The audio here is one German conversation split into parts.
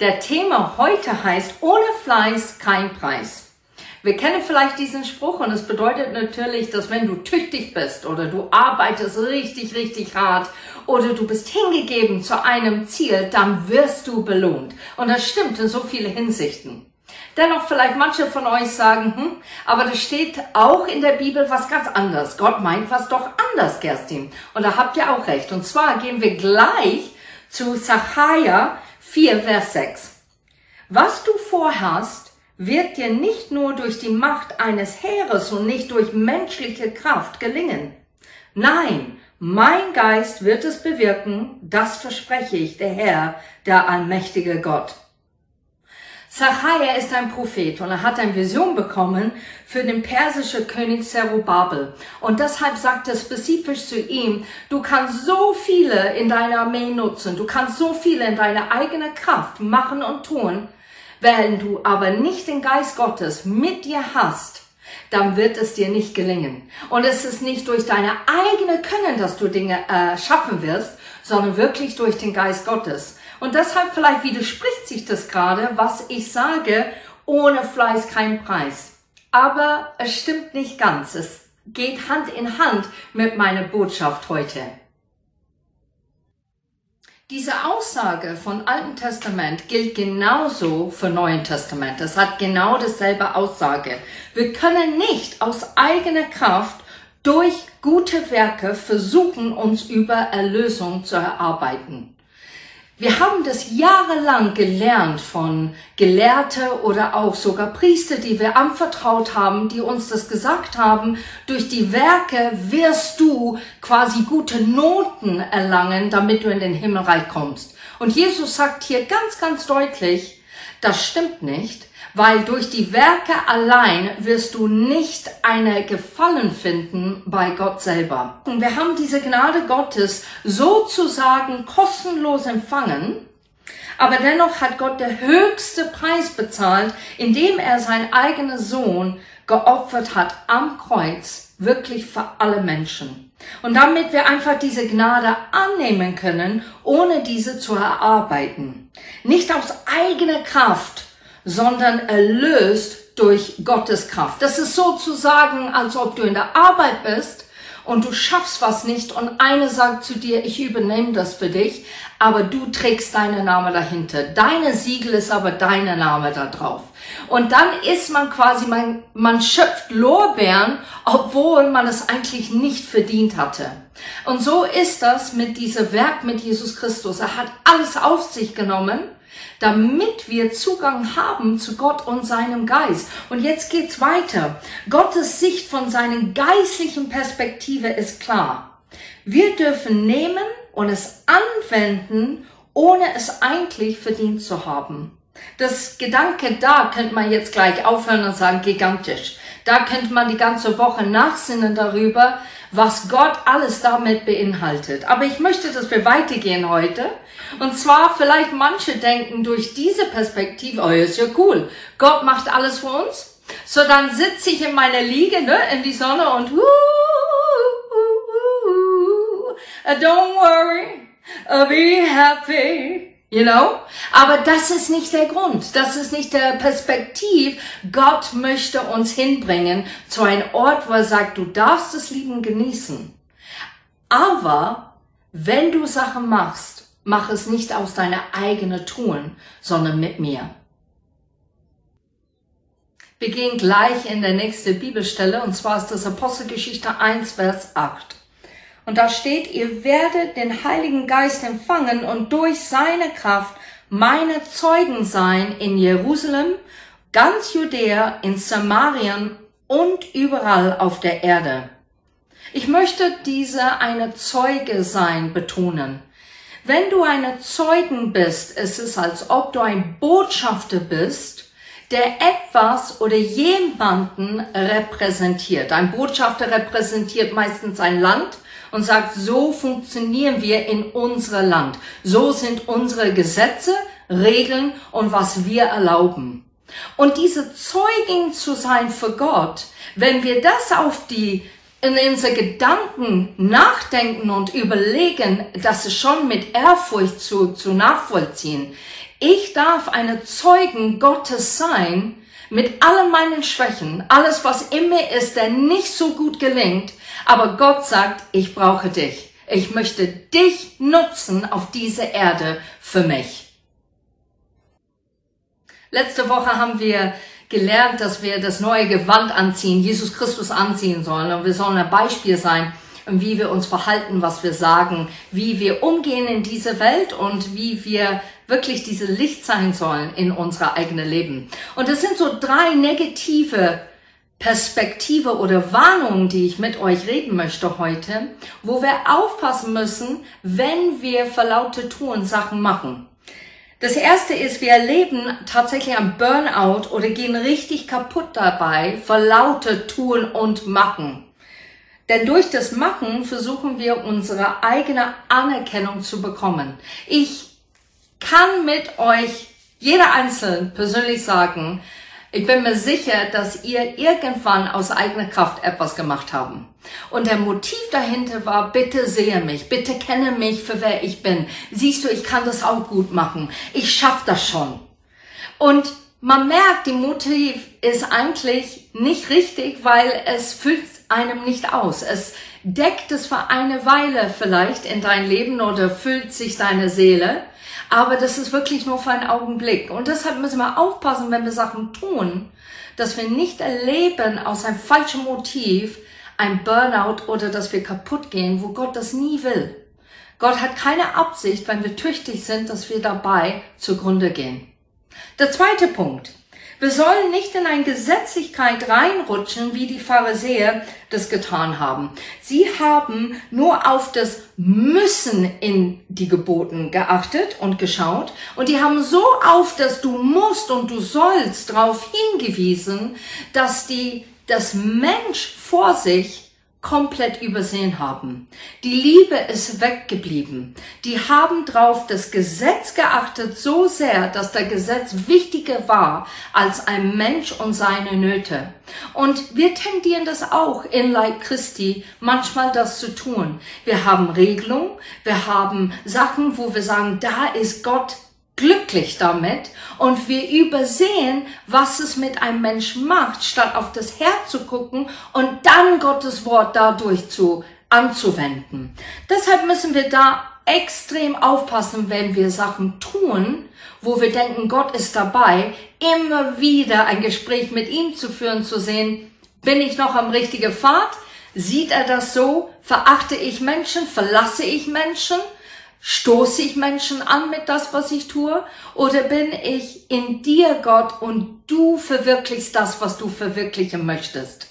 Der Thema heute heißt, ohne Fleiß kein Preis. Wir kennen vielleicht diesen Spruch und es bedeutet natürlich, dass wenn du tüchtig bist oder du arbeitest richtig, richtig hart oder du bist hingegeben zu einem Ziel, dann wirst du belohnt. Und das stimmt in so viele Hinsichten. Dennoch vielleicht manche von euch sagen, hm, aber das steht auch in der Bibel was ganz anderes. Gott meint was doch anders, Kerstin. Und da habt ihr auch recht. Und zwar gehen wir gleich zu Sacharja 4, Vers 6. Was du vorhast, wird dir nicht nur durch die Macht eines Heeres und nicht durch menschliche Kraft gelingen. Nein, mein Geist wird es bewirken, das verspreche ich, der Herr, der allmächtige Gott. Zachariah ist ein Prophet und er hat eine Vision bekommen für den persischen König Zerubabel. Und deshalb sagt er spezifisch zu ihm, du kannst so viele in deiner Armee nutzen, du kannst so viele in deiner eigenen Kraft machen und tun, wenn du aber nicht den Geist Gottes mit dir hast, dann wird es dir nicht gelingen. Und es ist nicht durch deine eigene Können, dass du Dinge äh, schaffen wirst, sondern wirklich durch den Geist Gottes. Und deshalb vielleicht widerspricht sich das gerade, was ich sage, ohne Fleiß kein Preis. Aber es stimmt nicht ganz. Es geht Hand in Hand mit meiner Botschaft heute. Diese Aussage von Alten Testament gilt genauso für Neuen Testament. Es hat genau dasselbe Aussage. Wir können nicht aus eigener Kraft durch gute Werke versuchen, uns über Erlösung zu erarbeiten. Wir haben das jahrelang gelernt von Gelehrte oder auch sogar Priester, die wir anvertraut haben, die uns das gesagt haben. Durch die Werke wirst du quasi gute Noten erlangen, damit du in den Himmelreich kommst. Und Jesus sagt hier ganz, ganz deutlich, das stimmt nicht weil durch die Werke allein wirst du nicht eine Gefallen finden bei Gott selber. Und wir haben diese Gnade Gottes sozusagen kostenlos empfangen, aber dennoch hat Gott der höchste Preis bezahlt, indem er seinen eigenen Sohn geopfert hat am Kreuz, wirklich für alle Menschen. Und damit wir einfach diese Gnade annehmen können, ohne diese zu erarbeiten. Nicht aus eigener Kraft, sondern erlöst durch Gottes Kraft. Das ist sozusagen, als ob du in der Arbeit bist und du schaffst was nicht und eine sagt zu dir, ich übernehme das für dich, aber du trägst deinen Name dahinter. Deine Siegel ist aber deiner Name da drauf. Und dann ist man quasi, man, man schöpft Lorbeeren, obwohl man es eigentlich nicht verdient hatte. Und so ist das mit diesem Werk mit Jesus Christus. Er hat alles auf sich genommen damit wir Zugang haben zu Gott und seinem Geist. Und jetzt geht's weiter. Gottes Sicht von seinen geistlichen Perspektive ist klar. Wir dürfen nehmen und es anwenden, ohne es eigentlich verdient zu haben. Das Gedanke da könnte man jetzt gleich aufhören und sagen, gigantisch. Da könnte man die ganze Woche nachsinnen darüber, was Gott alles damit beinhaltet. Aber ich möchte, dass wir weitergehen heute. Und zwar vielleicht manche denken durch diese Perspektive, oh, ist ja cool. Gott macht alles für uns. So dann sitze ich in meiner Liege ne, in die Sonne und uh, uh, uh, don't worry, be happy. You know? Aber das ist nicht der Grund. Das ist nicht der Perspektiv. Gott möchte uns hinbringen zu einem Ort, wo er sagt, du darfst das Leben genießen. Aber wenn du Sachen machst, mach es nicht aus deiner eigenen Tun, sondern mit mir. Wir gehen gleich in der nächste Bibelstelle, und zwar ist das Apostelgeschichte 1, Vers 8. Und da steht, ihr werdet den Heiligen Geist empfangen und durch seine Kraft meine Zeugen sein in Jerusalem, ganz Judäa, in Samarien und überall auf der Erde. Ich möchte diese eine Zeuge sein betonen. Wenn du eine Zeugen bist, ist es als ob du ein Botschafter bist, der etwas oder jemanden repräsentiert. Ein Botschafter repräsentiert meistens ein Land und sagt, so funktionieren wir in unserem Land. So sind unsere Gesetze, Regeln und was wir erlauben. Und diese Zeugin zu sein für Gott, wenn wir das auf die in unsere Gedanken nachdenken und überlegen, das ist schon mit Ehrfurcht zu, zu nachvollziehen, Ich darf eine Zeugen Gottes sein, mit allen meinen Schwächen, alles was in mir ist, der nicht so gut gelingt, aber Gott sagt, ich brauche dich. Ich möchte dich nutzen auf dieser Erde für mich. Letzte Woche haben wir gelernt, dass wir das neue Gewand anziehen, Jesus Christus anziehen sollen. Und wir sollen ein Beispiel sein, wie wir uns verhalten, was wir sagen, wie wir umgehen in dieser Welt und wie wir wirklich diese Licht sein sollen in unser eigenes Leben. Und das sind so drei negative Perspektive oder Warnungen, die ich mit euch reden möchte heute, wo wir aufpassen müssen, wenn wir verlaute tun Sachen machen. Das erste ist, wir erleben tatsächlich ein Burnout oder gehen richtig kaputt dabei, verlaute tun und machen. Denn durch das Machen versuchen wir unsere eigene Anerkennung zu bekommen. Ich kann mit euch, jeder Einzelne persönlich sagen, ich bin mir sicher, dass ihr irgendwann aus eigener Kraft etwas gemacht haben. Und der Motiv dahinter war, bitte sehe mich, bitte kenne mich für wer ich bin. Siehst du, ich kann das auch gut machen. Ich schaff das schon. Und man merkt, die Motiv ist eigentlich nicht richtig, weil es füllt einem nicht aus. Es deckt es für eine Weile vielleicht in dein Leben oder füllt sich deine Seele. Aber das ist wirklich nur für einen Augenblick. Und deshalb müssen wir aufpassen, wenn wir Sachen tun, dass wir nicht erleben aus einem falschen Motiv ein Burnout oder dass wir kaputt gehen, wo Gott das nie will. Gott hat keine Absicht, wenn wir tüchtig sind, dass wir dabei zugrunde gehen. Der zweite Punkt. Wir sollen nicht in eine Gesetzlichkeit reinrutschen, wie die Pharisäer das getan haben. Sie haben nur auf das Müssen in die Geboten geachtet und geschaut und die haben so auf das Du musst und du sollst darauf hingewiesen, dass die das Mensch vor sich komplett übersehen haben. Die Liebe ist weggeblieben. Die haben drauf das Gesetz geachtet so sehr, dass der Gesetz wichtiger war als ein Mensch und seine Nöte. Und wir tendieren das auch in Leib Christi, manchmal das zu tun. Wir haben Regelungen, wir haben Sachen, wo wir sagen, da ist Gott glücklich damit und wir übersehen, was es mit einem Menschen macht, statt auf das Herz zu gucken und dann Gottes Wort dadurch zu anzuwenden. Deshalb müssen wir da extrem aufpassen, wenn wir Sachen tun, wo wir denken, Gott ist dabei, immer wieder ein Gespräch mit ihm zu führen, zu sehen, bin ich noch am richtigen Pfad? Sieht er das so? Verachte ich Menschen? Verlasse ich Menschen? Stoße ich Menschen an mit das, was ich tue? Oder bin ich in dir, Gott, und du verwirklichst das, was du verwirklichen möchtest?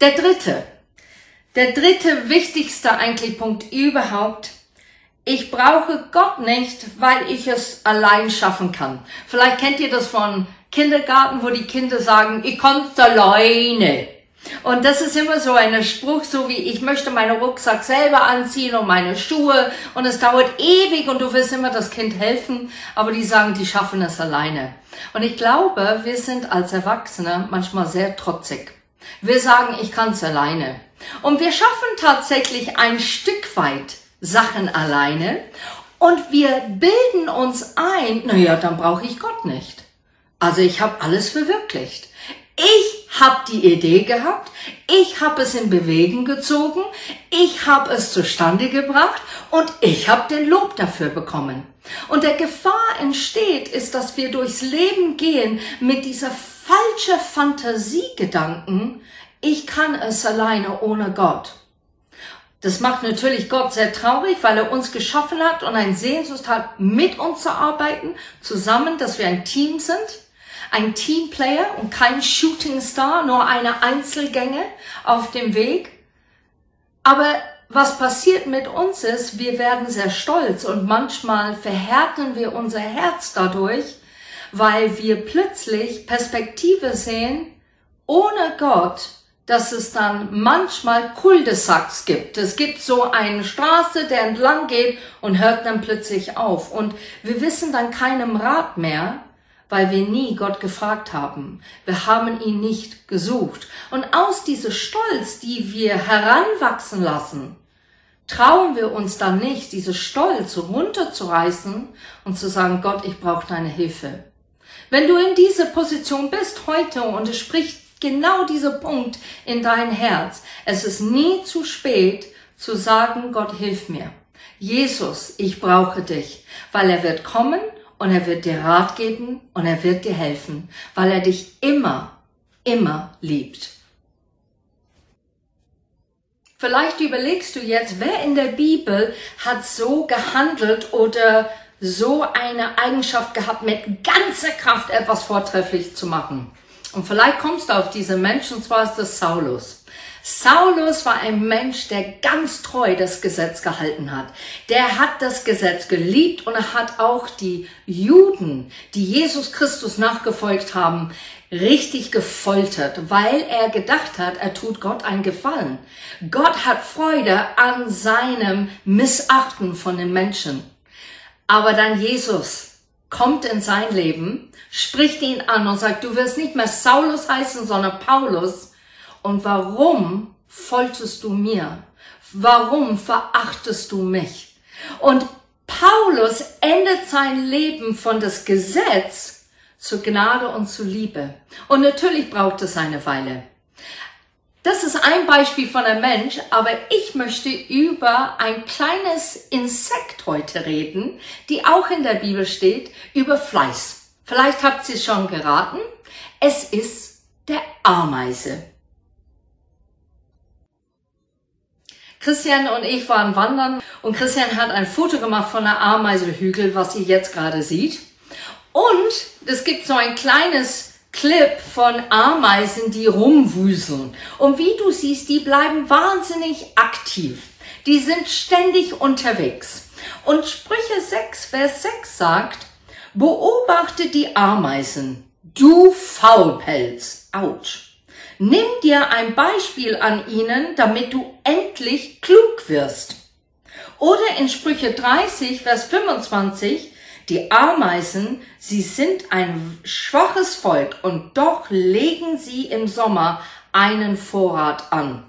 Der dritte, der dritte wichtigste eigentlich Punkt überhaupt, ich brauche Gott nicht, weil ich es allein schaffen kann. Vielleicht kennt ihr das von Kindergarten, wo die Kinder sagen, ich kann's alleine. Und das ist immer so ein Spruch, so wie ich möchte meinen Rucksack selber anziehen und meine Schuhe und es dauert ewig und du willst immer das Kind helfen, aber die sagen, die schaffen es alleine. Und ich glaube, wir sind als Erwachsene manchmal sehr trotzig. Wir sagen, ich kann es alleine. Und wir schaffen tatsächlich ein Stück weit Sachen alleine und wir bilden uns ein, naja, dann brauche ich Gott nicht. Also ich habe alles verwirklicht. Ich habe die Idee gehabt, ich habe es in Bewegung gezogen, ich habe es zustande gebracht und ich habe den Lob dafür bekommen. Und der Gefahr entsteht, ist, dass wir durchs Leben gehen mit dieser falschen Fantasiegedanken, ich kann es alleine ohne Gott. Das macht natürlich Gott sehr traurig, weil er uns geschaffen hat und ein Sehnsucht hat, mit uns zu arbeiten, zusammen, dass wir ein Team sind ein Teamplayer und kein Shooting Star, nur eine Einzelgänge auf dem Weg. Aber was passiert mit uns ist, wir werden sehr stolz und manchmal verhärten wir unser Herz dadurch, weil wir plötzlich Perspektive sehen, ohne Gott, dass es dann manchmal Cul-de-sacs gibt. Es gibt so eine Straße, der entlang geht und hört dann plötzlich auf. Und wir wissen dann keinem Rat mehr, weil wir nie Gott gefragt haben. Wir haben ihn nicht gesucht. Und aus diesem Stolz, die wir heranwachsen lassen, trauen wir uns dann nicht, diese Stolz runterzureißen und zu sagen, Gott, ich brauche deine Hilfe. Wenn du in dieser Position bist heute und es spricht genau dieser Punkt in dein Herz, es ist nie zu spät zu sagen, Gott, hilf mir. Jesus, ich brauche dich, weil er wird kommen und er wird dir Rat geben und er wird dir helfen, weil er dich immer, immer liebt. Vielleicht überlegst du jetzt, wer in der Bibel hat so gehandelt oder so eine Eigenschaft gehabt, mit ganzer Kraft etwas vortrefflich zu machen. Und vielleicht kommst du auf diese Menschen, und zwar ist das Saulus. Saulus war ein Mensch, der ganz treu das Gesetz gehalten hat. Der hat das Gesetz geliebt und er hat auch die Juden, die Jesus Christus nachgefolgt haben, richtig gefoltert, weil er gedacht hat, er tut Gott einen Gefallen. Gott hat Freude an seinem Missachten von den Menschen. Aber dann Jesus kommt in sein Leben, spricht ihn an und sagt, du wirst nicht mehr Saulus heißen, sondern Paulus. Und warum folterst du mir? Warum verachtest du mich? Und Paulus endet sein Leben von das Gesetz zu Gnade und zu Liebe. Und natürlich braucht es eine Weile. Das ist ein Beispiel von einem Mensch, aber ich möchte über ein kleines Insekt heute reden, die auch in der Bibel steht, über Fleiß. Vielleicht habt ihr es schon geraten. Es ist der Ameise. Christian und ich waren wandern und Christian hat ein Foto gemacht von der Ameisehügel, was ihr jetzt gerade sieht. Und es gibt so ein kleines Clip von Ameisen, die rumwuseln. Und wie du siehst, die bleiben wahnsinnig aktiv. Die sind ständig unterwegs. Und Sprüche 6, Vers 6 sagt, beobachte die Ameisen, du Faulpelz. Autsch. Nimm dir ein Beispiel an ihnen, damit du endlich klug wirst. Oder in Sprüche 30, Vers 25, die Ameisen, sie sind ein schwaches Volk und doch legen sie im Sommer einen Vorrat an.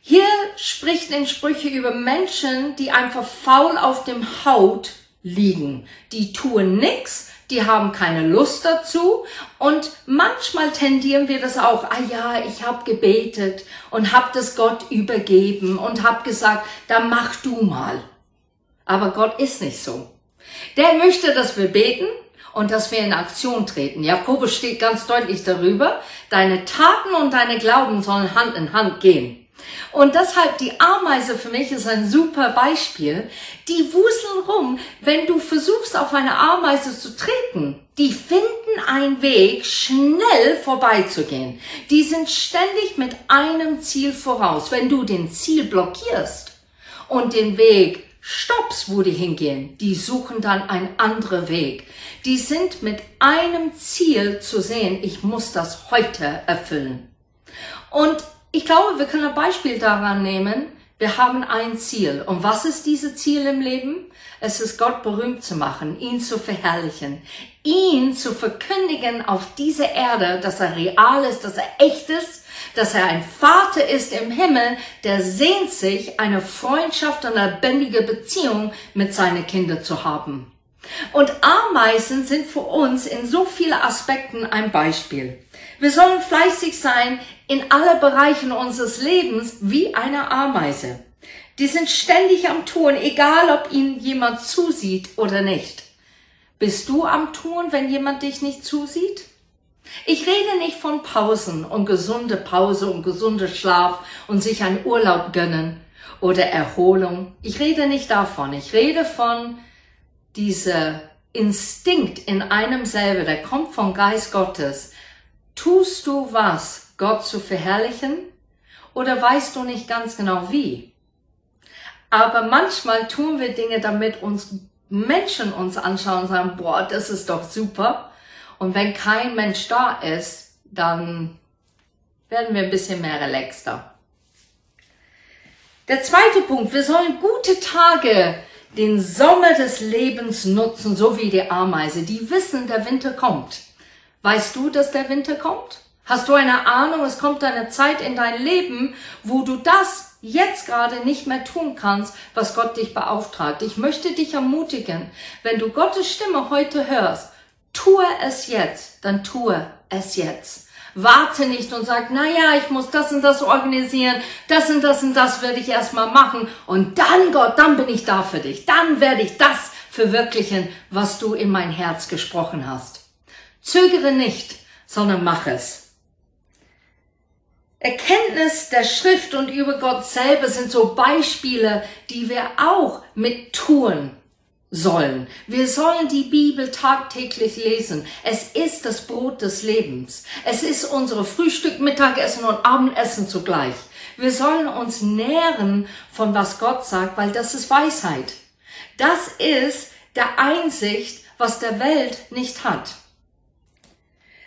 Hier spricht in Sprüche über Menschen, die einfach faul auf dem Haut liegen. Die tun nix, die haben keine Lust dazu und manchmal tendieren wir das auch, ah ja, ich habe gebetet und habe das Gott übergeben und habe gesagt, dann mach du mal. Aber Gott ist nicht so. Der möchte, dass wir beten und dass wir in Aktion treten. Jakobus steht ganz deutlich darüber, deine Taten und deine Glauben sollen Hand in Hand gehen. Und deshalb die Ameise für mich ist ein super Beispiel. Die wuseln rum, wenn du versuchst, auf eine Ameise zu treten. Die finden einen Weg, schnell vorbeizugehen. Die sind ständig mit einem Ziel voraus. Wenn du den Ziel blockierst und den Weg stoppst, wo die hingehen. Die suchen dann einen anderen Weg. Die sind mit einem Ziel zu sehen, ich muss das heute erfüllen. Und ich glaube, wir können ein Beispiel daran nehmen. Wir haben ein Ziel. Und was ist dieses Ziel im Leben? Es ist Gott berühmt zu machen, ihn zu verherrlichen, ihn zu verkündigen auf dieser Erde, dass er real ist, dass er echt ist dass er ein Vater ist im Himmel, der sehnt sich, eine Freundschaft und lebendige Beziehung mit seinen Kindern zu haben. Und Ameisen sind für uns in so vielen Aspekten ein Beispiel. Wir sollen fleißig sein in alle Bereichen unseres Lebens wie eine Ameise. Die sind ständig am Tun, egal ob ihnen jemand zusieht oder nicht. Bist du am Tun, wenn jemand dich nicht zusieht? Ich rede nicht von Pausen und gesunde Pause und gesunder Schlaf und sich einen Urlaub gönnen oder Erholung. Ich rede nicht davon. Ich rede von dieser Instinkt in einem selber, der kommt vom Geist Gottes. Tust du was, Gott zu verherrlichen? Oder weißt du nicht ganz genau wie? Aber manchmal tun wir Dinge, damit uns Menschen uns anschauen und sagen, boah, das ist doch super. Und wenn kein Mensch da ist, dann werden wir ein bisschen mehr relaxter. Der zweite Punkt, wir sollen gute Tage, den Sommer des Lebens nutzen, so wie die Ameise, die wissen, der Winter kommt. Weißt du, dass der Winter kommt? Hast du eine Ahnung, es kommt eine Zeit in dein Leben, wo du das jetzt gerade nicht mehr tun kannst, was Gott dich beauftragt. Ich möchte dich ermutigen, wenn du Gottes Stimme heute hörst, tue es jetzt, dann tue es jetzt. Warte nicht und sag, na ja, ich muss das und das organisieren, das und das und das werde ich erstmal machen und dann Gott, dann bin ich da für dich. Dann werde ich das verwirklichen, was du in mein Herz gesprochen hast. Zögere nicht, sondern mach es. Erkenntnis der Schrift und über Gott selber sind so Beispiele, die wir auch mit tun sollen. Wir sollen die Bibel tagtäglich lesen. Es ist das Brot des Lebens. Es ist unsere Frühstück, Mittagessen und Abendessen zugleich. Wir sollen uns nähren von was Gott sagt, weil das ist Weisheit. Das ist der Einsicht, was der Welt nicht hat.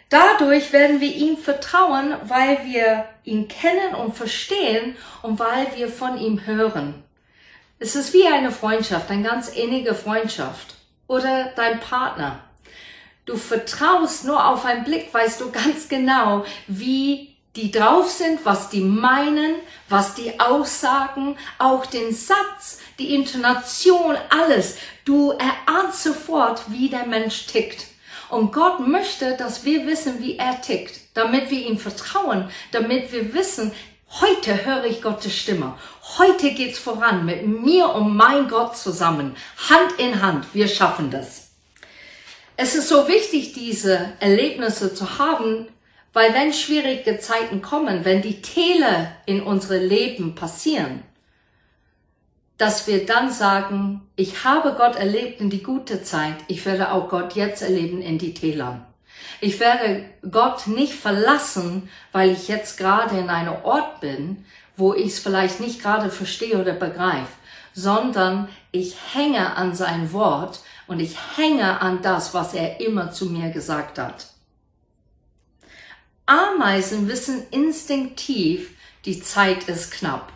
Dadurch werden wir ihm vertrauen, weil wir ihn kennen und verstehen und weil wir von ihm hören. Es ist wie eine Freundschaft, eine ganz innige Freundschaft. Oder dein Partner. Du vertraust nur auf einen Blick, weißt du ganz genau, wie die drauf sind, was die meinen, was die aussagen, auch den Satz, die Intonation, alles. Du erahnst sofort, wie der Mensch tickt. Und Gott möchte, dass wir wissen, wie er tickt, damit wir ihm vertrauen, damit wir wissen, Heute höre ich Gottes Stimme. Heute geht's voran mit mir und mein Gott zusammen. Hand in Hand. Wir schaffen das. Es ist so wichtig, diese Erlebnisse zu haben, weil wenn schwierige Zeiten kommen, wenn die Täler in unsere Leben passieren, dass wir dann sagen, ich habe Gott erlebt in die gute Zeit, ich werde auch Gott jetzt erleben in die Täler. Ich werde Gott nicht verlassen, weil ich jetzt gerade in einem Ort bin, wo ich es vielleicht nicht gerade verstehe oder begreife, sondern ich hänge an sein Wort und ich hänge an das, was er immer zu mir gesagt hat. Ameisen wissen instinktiv, die Zeit ist knapp.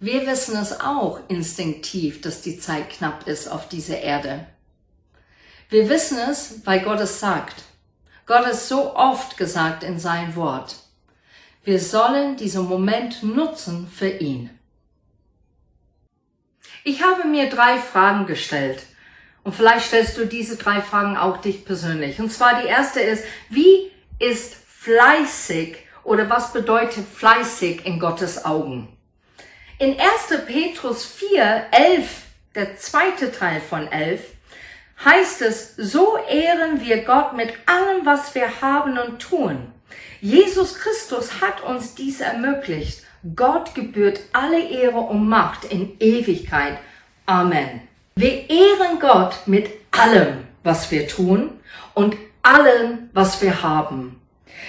Wir wissen es auch instinktiv, dass die Zeit knapp ist auf dieser Erde. Wir wissen es, weil Gott es sagt. Gott es so oft gesagt in sein Wort. Wir sollen diesen Moment nutzen für ihn. Ich habe mir drei Fragen gestellt. Und vielleicht stellst du diese drei Fragen auch dich persönlich. Und zwar die erste ist, wie ist fleißig oder was bedeutet fleißig in Gottes Augen? In 1. Petrus 4, 11, der zweite Teil von 11, heißt es, so ehren wir Gott mit allem, was wir haben und tun. Jesus Christus hat uns dies ermöglicht. Gott gebührt alle Ehre und Macht in Ewigkeit. Amen. Wir ehren Gott mit allem, was wir tun und allem, was wir haben.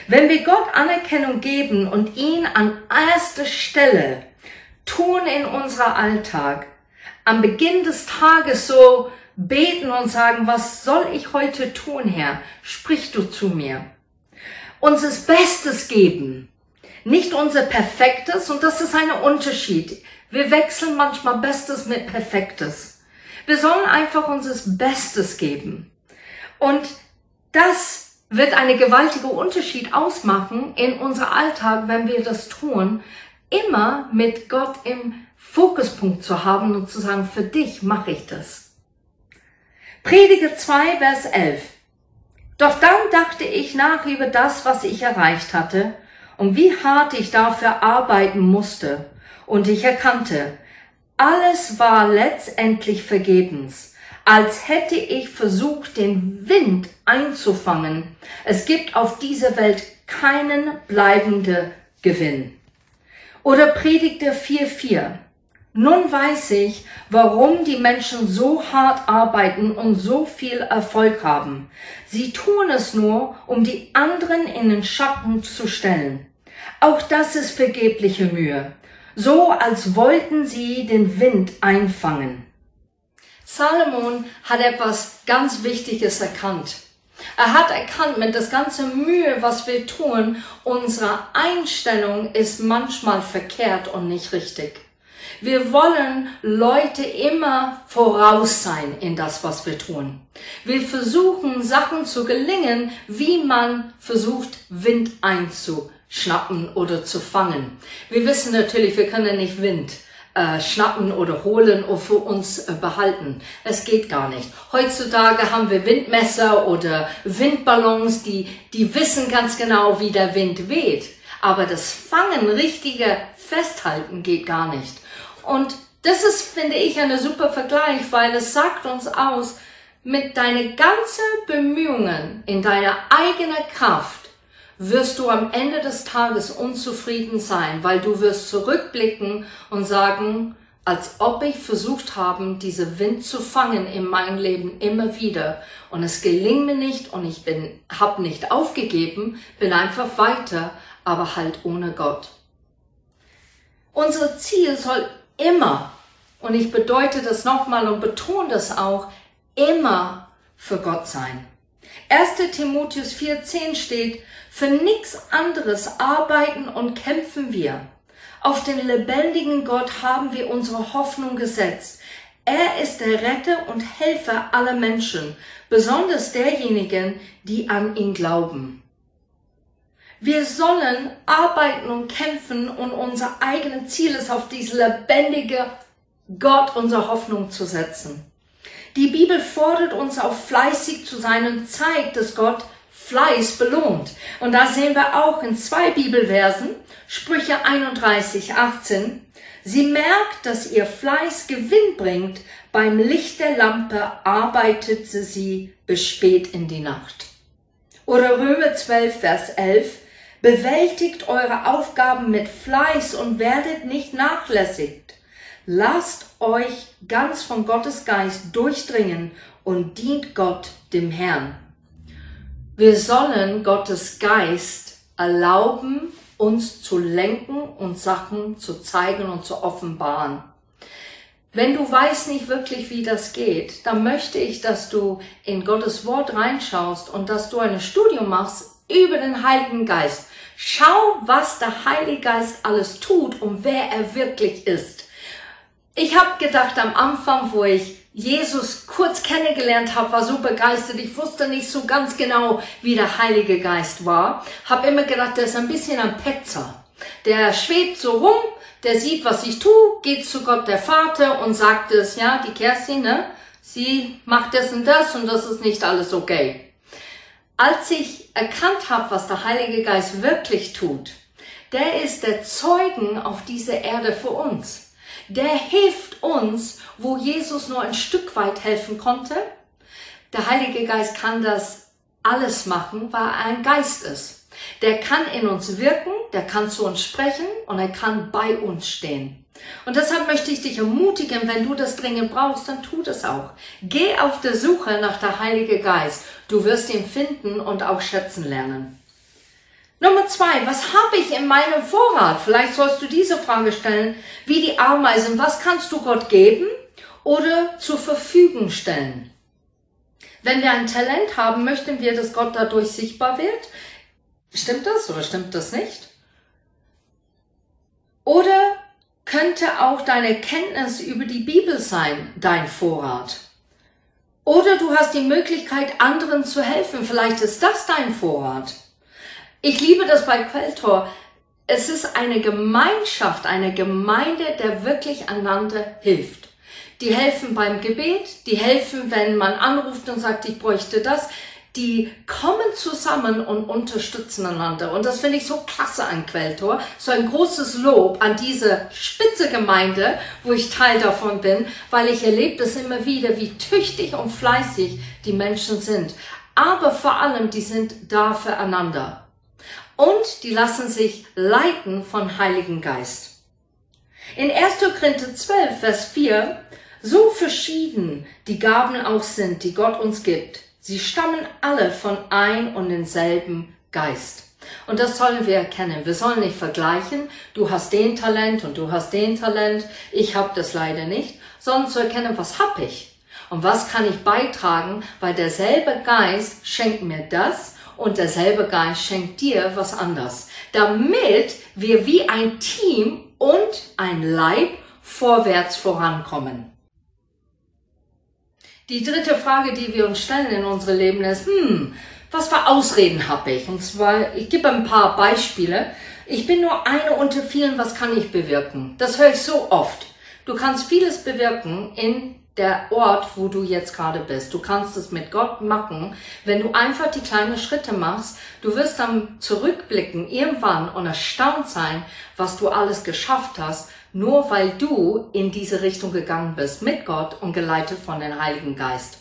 Wenn wir Gott Anerkennung geben und ihn an erster Stelle tun in unser Alltag, am Beginn des Tages so beten und sagen, was soll ich heute tun, Herr? Sprich du zu mir. Unseres Bestes geben, nicht unser Perfektes, und das ist ein Unterschied. Wir wechseln manchmal Bestes mit Perfektes. Wir sollen einfach unseres Bestes geben. Und das wird eine gewaltige Unterschied ausmachen in unser Alltag, wenn wir das tun, immer mit Gott im Fokuspunkt zu haben und zu sagen, für dich mache ich das. Prediger 2, Vers 11. Doch dann dachte ich nach über das, was ich erreicht hatte und wie hart ich dafür arbeiten musste. Und ich erkannte, alles war letztendlich vergebens, als hätte ich versucht, den Wind einzufangen. Es gibt auf dieser Welt keinen bleibenden Gewinn. Oder Predigter 4,4. Nun weiß ich, warum die Menschen so hart arbeiten und so viel Erfolg haben. Sie tun es nur, um die anderen in den Schatten zu stellen. Auch das ist vergebliche Mühe. So als wollten sie den Wind einfangen. Salomon hat etwas ganz Wichtiges erkannt. Er hat erkannt, mit das ganze Mühe, was wir tun, unsere Einstellung ist manchmal verkehrt und nicht richtig. Wir wollen Leute immer voraus sein in das, was wir tun. Wir versuchen Sachen zu gelingen, wie man versucht, Wind einzuschnappen oder zu fangen. Wir wissen natürlich, wir können nicht Wind äh, schnappen oder holen oder für uns äh, behalten. Es geht gar nicht. Heutzutage haben wir Windmesser oder Windballons, die, die wissen ganz genau, wie der Wind weht. Aber das Fangen, richtige Festhalten geht gar nicht. Und das ist, finde ich, ein super Vergleich, weil es sagt uns aus, mit deinen ganzen Bemühungen in deiner eigenen Kraft wirst du am Ende des Tages unzufrieden sein, weil du wirst zurückblicken und sagen, als ob ich versucht habe, diese Wind zu fangen in meinem Leben immer wieder und es gelingt mir nicht und ich bin, hab nicht aufgegeben, bin einfach weiter, aber halt ohne Gott. Unser Ziel soll immer, und ich bedeute das nochmal und betone das auch, immer für Gott sein. 1. Timotheus 4.10 steht, für nichts anderes arbeiten und kämpfen wir. Auf den lebendigen Gott haben wir unsere Hoffnung gesetzt. Er ist der Retter und Helfer aller Menschen, besonders derjenigen, die an ihn glauben. Wir sollen arbeiten und kämpfen und unser eigenes Ziel ist, auf diese lebendige Gott unsere Hoffnung zu setzen. Die Bibel fordert uns auf fleißig zu sein und zeigt, dass Gott Fleiß belohnt. Und da sehen wir auch in zwei Bibelversen, Sprüche 31, 18, Sie merkt, dass ihr Fleiß Gewinn bringt, beim Licht der Lampe arbeitet sie bis spät in die Nacht. Oder Römer 12, Vers 11, Bewältigt eure Aufgaben mit Fleiß und werdet nicht nachlässigt. Lasst euch ganz von Gottes Geist durchdringen und dient Gott, dem Herrn. Wir sollen Gottes Geist erlauben, uns zu lenken und Sachen zu zeigen und zu offenbaren. Wenn du weißt nicht wirklich, wie das geht, dann möchte ich, dass du in Gottes Wort reinschaust und dass du ein Studium machst über den Heiligen Geist. Schau, was der Heilige Geist alles tut und wer er wirklich ist. Ich habe gedacht am Anfang, wo ich Jesus kurz kennengelernt habe, war so begeistert. Ich wusste nicht so ganz genau, wie der Heilige Geist war. Habe immer gedacht, der ist ein bisschen ein Petzer. Der schwebt so rum, der sieht, was ich tue, geht zu Gott der Vater und sagt es, ja, die Kerstin, ne? Sie macht das und das und das ist nicht alles okay. Als ich erkannt habe, was der Heilige Geist wirklich tut, der ist der Zeugen auf dieser Erde für uns. Der hilft uns, wo Jesus nur ein Stück weit helfen konnte. Der Heilige Geist kann das alles machen, weil er ein Geist ist. Der kann in uns wirken, der kann zu uns sprechen und er kann bei uns stehen. Und deshalb möchte ich dich ermutigen, wenn du das dringend brauchst, dann tu das auch. Geh auf der Suche nach der Heilige Geist. Du wirst ihn finden und auch schätzen lernen. Nummer zwei, was habe ich in meinem Vorrat? Vielleicht sollst du diese Frage stellen, wie die Ameisen, was kannst du Gott geben oder zur Verfügung stellen? Wenn wir ein Talent haben, möchten wir, dass Gott dadurch sichtbar wird. Stimmt das oder stimmt das nicht? Oder könnte auch deine Kenntnis über die Bibel sein, dein Vorrat. Oder du hast die Möglichkeit, anderen zu helfen. Vielleicht ist das dein Vorrat. Ich liebe das bei Quelltor. Es ist eine Gemeinschaft, eine Gemeinde, der wirklich einander hilft. Die helfen beim Gebet, die helfen, wenn man anruft und sagt, ich bräuchte das die kommen zusammen und unterstützen einander. Und das finde ich so klasse an Quelltor. So ein großes Lob an diese spitze Gemeinde, wo ich Teil davon bin, weil ich erlebe das immer wieder, wie tüchtig und fleißig die Menschen sind. Aber vor allem, die sind da füreinander. Und die lassen sich leiten von Heiligen Geist. In 1. Korinther 12, Vers 4, so verschieden die Gaben auch sind, die Gott uns gibt, Sie stammen alle von ein und denselben Geist. Und das sollen wir erkennen. Wir sollen nicht vergleichen, du hast den Talent und du hast den Talent, ich habe das leider nicht, sondern zu erkennen, was hab ich und was kann ich beitragen, weil derselbe Geist schenkt mir das und derselbe Geist schenkt dir was anderes, damit wir wie ein Team und ein Leib vorwärts vorankommen. Die dritte Frage, die wir uns stellen in unserem Leben ist, hm, was für Ausreden habe ich? Und zwar, ich gebe ein paar Beispiele. Ich bin nur eine unter vielen, was kann ich bewirken? Das höre ich so oft. Du kannst vieles bewirken in der Ort, wo du jetzt gerade bist. Du kannst es mit Gott machen, wenn du einfach die kleinen Schritte machst. Du wirst dann zurückblicken irgendwann und erstaunt sein, was du alles geschafft hast, nur weil du in diese Richtung gegangen bist mit Gott und geleitet von dem Heiligen Geist.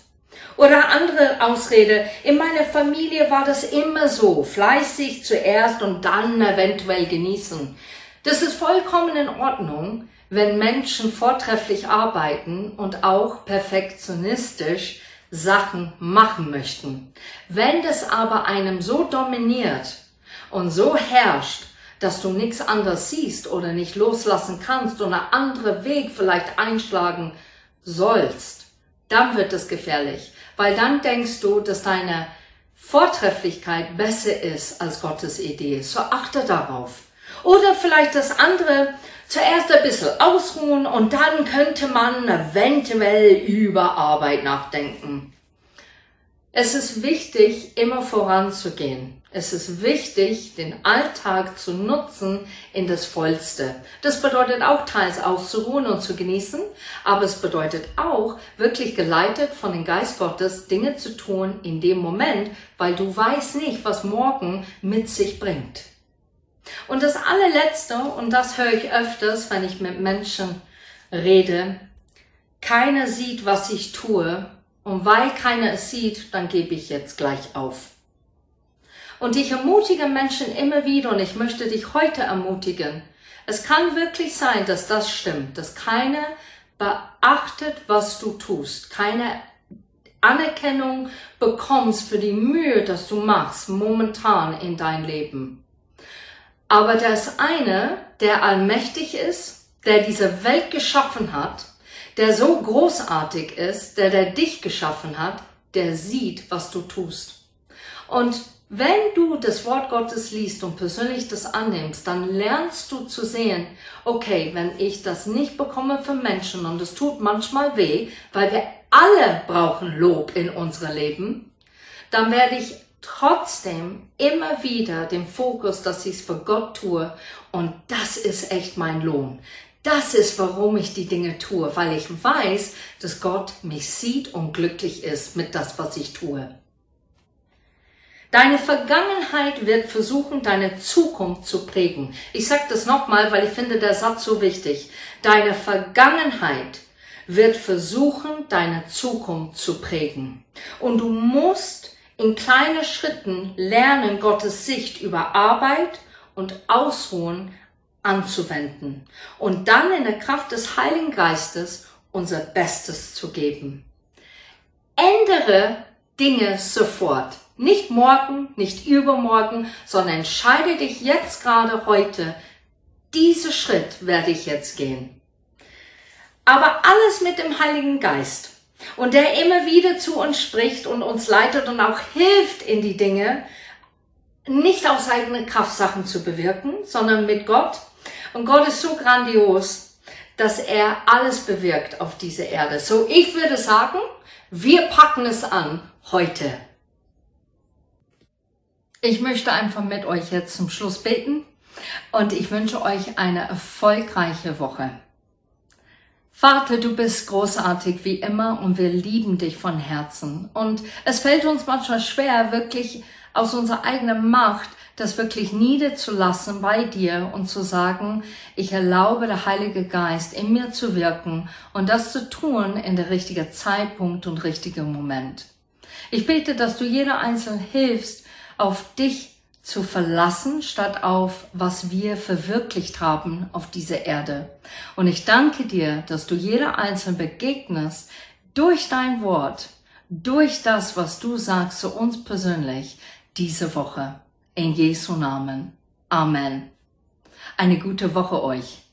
Oder andere Ausrede, in meiner Familie war das immer so, fleißig zuerst und dann eventuell genießen. Das ist vollkommen in Ordnung, wenn Menschen vortrefflich arbeiten und auch perfektionistisch Sachen machen möchten. Wenn das aber einem so dominiert und so herrscht, dass du nichts anderes siehst oder nicht loslassen kannst einen anderen Weg vielleicht einschlagen sollst, dann wird es gefährlich, weil dann denkst du, dass deine Vortrefflichkeit besser ist als Gottes Idee. So achte darauf. Oder vielleicht das andere, zuerst ein bisschen ausruhen und dann könnte man eventuell über Arbeit nachdenken. Es ist wichtig, immer voranzugehen. Es ist wichtig, den Alltag zu nutzen in das Vollste. Das bedeutet auch teils auszuruhen und zu genießen, aber es bedeutet auch, wirklich geleitet von dem Geist Gottes Dinge zu tun in dem Moment, weil du weißt nicht, was morgen mit sich bringt. Und das allerletzte, und das höre ich öfters, wenn ich mit Menschen rede, keiner sieht, was ich tue, und weil keiner es sieht, dann gebe ich jetzt gleich auf. Und ich ermutige Menschen immer wieder, und ich möchte dich heute ermutigen, es kann wirklich sein, dass das stimmt, dass keiner beachtet, was du tust, keine Anerkennung bekommst für die Mühe, dass du machst momentan in dein Leben. Aber der ist eine, der allmächtig ist, der diese Welt geschaffen hat, der so großartig ist, der, der dich geschaffen hat, der sieht, was du tust. Und wenn du das Wort Gottes liest und persönlich das annimmst, dann lernst du zu sehen, okay, wenn ich das nicht bekomme für Menschen und es tut manchmal weh, weil wir alle brauchen Lob in unserem Leben, dann werde ich trotzdem immer wieder den Fokus, dass ich es für Gott tue. Und das ist echt mein Lohn. Das ist, warum ich die Dinge tue, weil ich weiß, dass Gott mich sieht und glücklich ist mit das, was ich tue. Deine Vergangenheit wird versuchen, deine Zukunft zu prägen. Ich sage das nochmal, weil ich finde der Satz so wichtig. Deine Vergangenheit wird versuchen, deine Zukunft zu prägen. Und du musst in kleinen Schritten lernen, Gottes Sicht über Arbeit und Ausruhen anzuwenden und dann in der Kraft des Heiligen Geistes unser Bestes zu geben. Ändere Dinge sofort. Nicht morgen, nicht übermorgen, sondern entscheide dich jetzt gerade heute. Diesen Schritt werde ich jetzt gehen. Aber alles mit dem Heiligen Geist und der immer wieder zu uns spricht und uns leitet und auch hilft in die Dinge, nicht aus eigener Kraft Sachen zu bewirken, sondern mit Gott. Und Gott ist so grandios, dass er alles bewirkt auf dieser Erde. So, ich würde sagen, wir packen es an heute. Ich möchte einfach mit euch jetzt zum Schluss beten und ich wünsche euch eine erfolgreiche Woche. Vater, du bist großartig wie immer und wir lieben dich von Herzen. Und es fällt uns manchmal schwer, wirklich aus unserer eigenen Macht das wirklich niederzulassen bei dir und zu sagen, ich erlaube der Heilige Geist in mir zu wirken und das zu tun in der richtigen Zeitpunkt und richtigen Moment. Ich bete, dass du jeder Einzelne hilfst, auf dich zu verlassen, statt auf, was wir verwirklicht haben auf dieser Erde. Und ich danke dir, dass du jeder Einzelne begegnest durch dein Wort, durch das, was du sagst zu uns persönlich diese Woche. In Jesu Namen. Amen. Eine gute Woche euch.